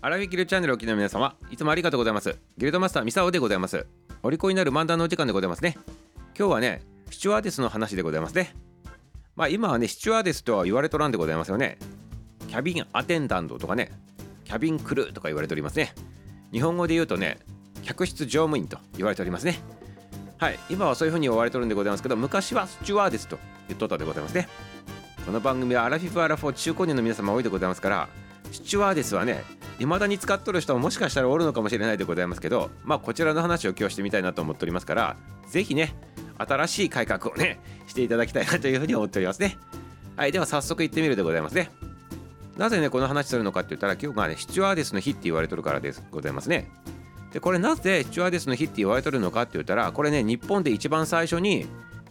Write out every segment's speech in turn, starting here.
アラフィギルチャンネルをお聞きの皆様いつもありがとうございます。ギルドマスターミサオでございます。お利口になる漫談のお時間でございますね。今日はねシチュワーデスの話でございますね。まあ今はねシチュワーデスとは言われとらんでございますよね。キャビンアテンダントとかねキャビンクルーとか言われておりますね。日本語で言うとね客室乗務員と言われておりますね。はい今はそういうふうに言われてるんでございますけど昔はスチュワーデスと言っとったでございますね。この番組はアラフィフアラフォー中高年の皆様多いでございますからスチュワーデスはね未だに使っとる人ももしかしたらおるのかもしれないでございますけどまあこちらの話を今日してみたいなと思っておりますから是非ね新しい改革をねしていただきたいなというふうに思っておりますね。はいでは早速行ってみるでございますね。なぜねこの話するのかって言ったら今日がねスチュワーデスの日って言われとるからですございますね。でこれなぜスチュワーデスの日って言われとるのかって言ったらこれね日本で一番最初に、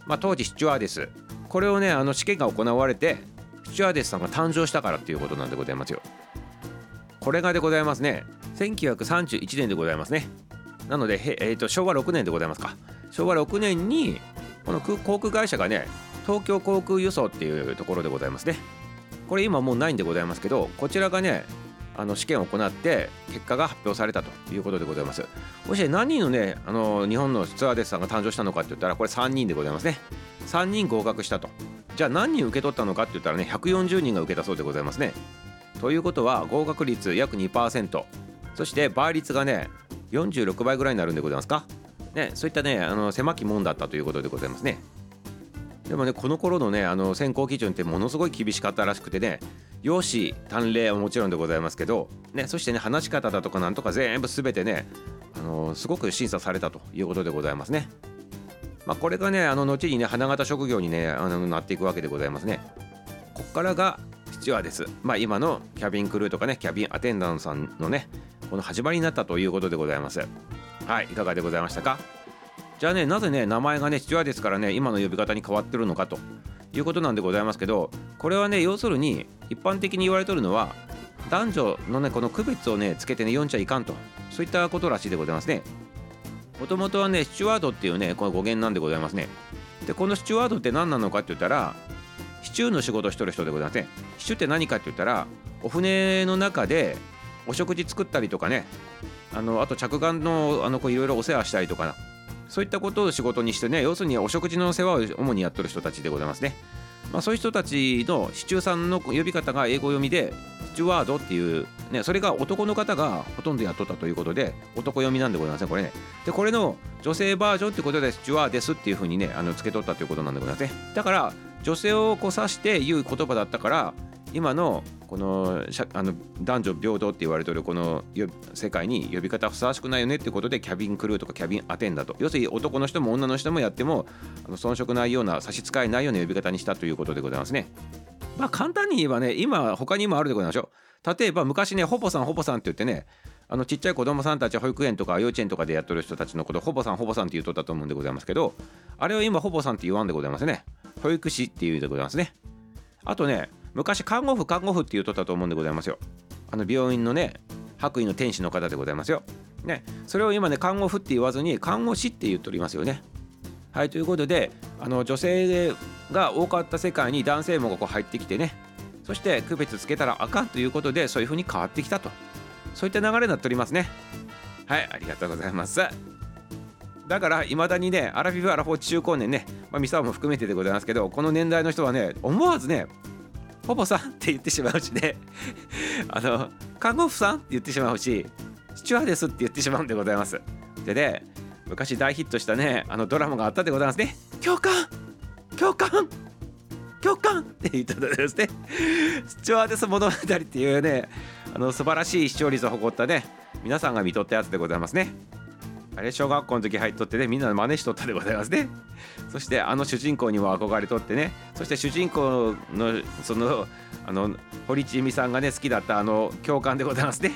まあ、当時スチュワーデスこれをねあの試験が行われてスチュワーデスさんが誕生したからっていうことなんでございますよ。これがでございますね。1931年でございますね。なので、えーと、昭和6年でございますか。昭和6年にこの航空会社がね東京航空輸送っていうところでございますね。これ今もうないんでございますけどこちらがねあの試験を行って結果が発表されたということでございます。そして何人のねあの日本のツアーデスさんが誕生したのかって言ったらこれ3人でございますね。3人合格したと。じゃあ何人受け取ったのかって言ったらね140人が受けたそうでございますね。ということは合格率約2%そして倍率がね46倍ぐらいになるんでございますか？ねそういったねあの狭き門だったということでございますねでもねこの頃のねあの選考基準ってものすごい厳しかったらしくてね容姿端麗はもちろんでございますけど、ね、そしてね話し方だとかなんとか全部全てねあのすごく審査されたということでございますね。まあ、これがねあの後にね花形職業にねあのなっていくわけでございますね。ここからがスチュワーデス、まあ、今のキャビンクルーとかねキャビンアテンダントさんのねこの始まりになったということでございます。はいいかがでございましたか？じゃあねなぜね名前がねスチュワーデスからね今の呼び方に変わってるのかということなんでございますけどこれはね要するに一般的に言われてるのは男女のねこの区別をねつけてね読んじゃいかんとそういったことらしいでございますね。もともとはねスチュワードっていうねこの語源なんでございますね。でこのスチュワードって何なのかって言ったらシチューの仕事をしとる人でございませんシチューって何かって言ったらお船の中でお食事作ったりとかね。あのあと着岸のあのこういろいろお世話したりとかそういったことを仕事にしてね要するにお食事の世話を主にやってる人たちでございますね。まあ、そういう人たちのシチューさんの呼び方が英語読みでスチュワードっていう、ね、それが男の方がほとんどやっとったということで男読みなんでございませんこれね。でこれの女性バージョンってことでスチュワーデスっていうふうにねあの付け取ったということなんでございますね。だから女性をこう指して言う言葉だったから今のこのあの男女平等って言われてるこの世界に呼び方ふさわしくないよねってことでキャビンクルーとかキャビンアテンダと要するに男の人も女の人もやってもあの遜色ないような差し支えないような呼び方にしたということでございますね。まあ簡単に言えばね今他にもあるでございましょう。例えば昔ねほぼさんほぼさんって言ってねあのちっちゃい子供さんたち保育園とか幼稚園とかでやってる人たちのことほぼさんほぼさんって言うとったと思うんでございますけどあれを今ほぼさんって言わんでございますね。保育士っていうでございますね。あとね昔看護婦看護婦って言うとったと思うんでございますよ。あの病院のね白衣の天使の方でございますよ。ね。それを今ね看護婦って言わずに看護師って言っておりますよね。はいということであの女性が多かった世界に男性もこう入ってきてね。そして区別つけたらあかんということでそういうふうに変わってきたと。そういった流れになっておりますね。はいありがとうございます。だからいまだにねアラフィフアラフォー中高年ね、まあ、ミサオも含めてでございますけどこの年代の人はね思わずねポポさんって言ってしまうしね。あの看護婦さんって言ってしまうしスチュワーデスって言ってしまうんでございます。でね昔大ヒットしたねあのドラマがあったでございますね。共感!共感!共感!って言ったんですね。スチュワーデス物語っていうねあの素晴らしい視聴率を誇ったね皆さんが見とったやつでございますね。あれ小学校の時入っとってねみんな真似しとったでございますね。そしてあの主人公にも憧れとってね。そして主人公のそのあの堀ちえみさんがね好きだったあの教官でございますね。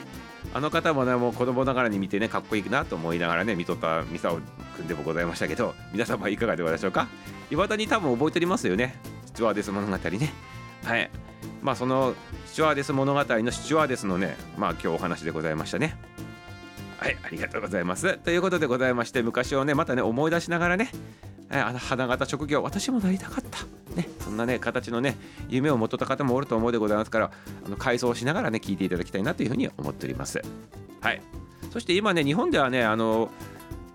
あの方もねもう子供ながらに見てねかっこいいなと思いながらね見とったミサオくんでもございましたけど皆様いかがでございましょうか。いまだに多分覚えておりますよね。スチュワーデス物語ね。はい。まあそのスチュワーデス物語のスチュワーデスのねまあ今日お話でございましたね。はいありがとうございます。ということでございまして昔をねまたね思い出しながらねあの花形職業私もなりたかった。ね、そんなね形のね夢を持った方もおると思うでございますからあの改装しながらね聞いていただきたいなというふうに思っております。はい。そして今ね日本ではねあの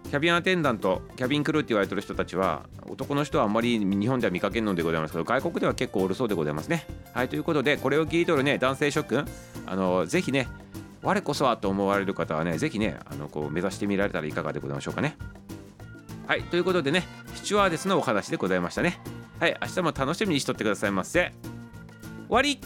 キャビンアテンダントキャビンクルーって言われてる人たちは男の人はあんまり日本では見かけんのでございますけど外国では結構おるそうでございますね。はいということでこれを聞いとるね男性諸君あのぜひね我こそはと思われる方はねぜひねあのこう目指してみられたらいかがでございましょうかね。はいということでねスチュワーデスのお話でございましたね。はい明日も楽しみにしとってくださいませ。終わり。